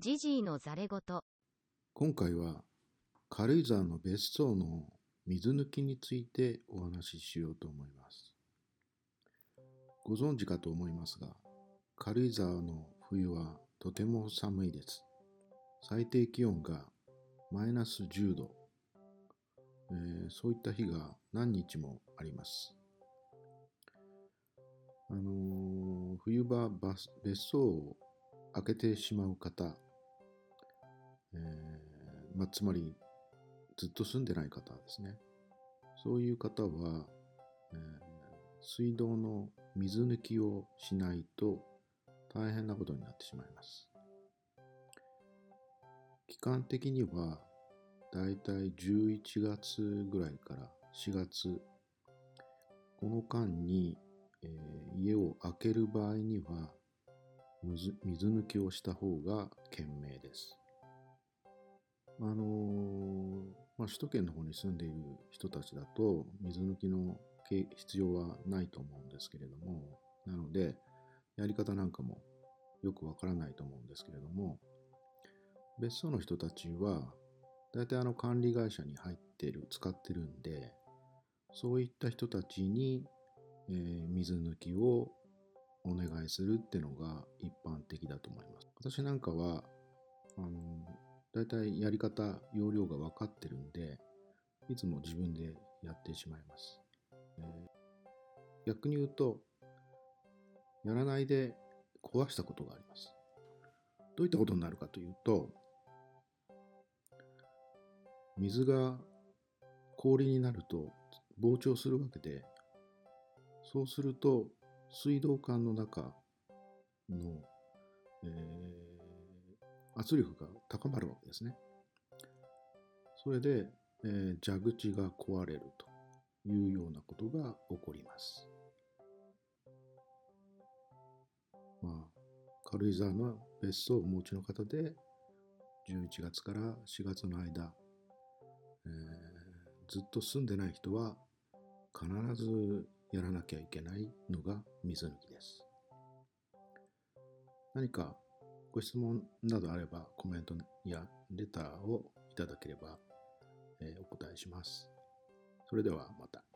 ジジイのざれ言。今回は軽井沢の別荘の水抜きについてお話ししようと思います。ご存知かと思いますが軽井沢の冬はとても寒いです。最低気温がマイナス10度、えー、そういった日が何日もあります。あのー、冬場別荘を開けてしまう方えー、まあ、つまりずっと住んでない方ですね。そういう方は、えー、水道の水抜きをしないと大変なことになってしまいます。期間的にはだいたい11月ぐらいから4月この間に、えー、家を開ける場合には水抜きをした方が賢明です。あのー、まあ、首都圏の方に住んでいる人たちだと水抜きの必要はないと思うんですけれどもなのでやり方なんかもよくわからないと思うんですけれども別荘の人たちは大体あの管理会社に入ってる使ってるんでそういった人たちに、えー、水抜きをお願いするってのが一般的だと思います。私なんかはあの大体やり方、要領が分かってるんで、いつも自分でやってしまいます。えー、逆に言うと、やらないで壊したことがあります。どういったことになるかというと、水が氷になると膨張するわけで、そうすると水道管の中の、えー圧力が高まるわけですね。それで、えー、蛇口が壊れるというようなことが起こります。まあ、軽井沢の別荘をお持ちの方で、11月から4月の間、えー、ずっと住んでない人は必ずやらなきゃいけないのが水抜きです。何かご質問などあればコメントやレターをいただければ、え、お答えします。それではまた。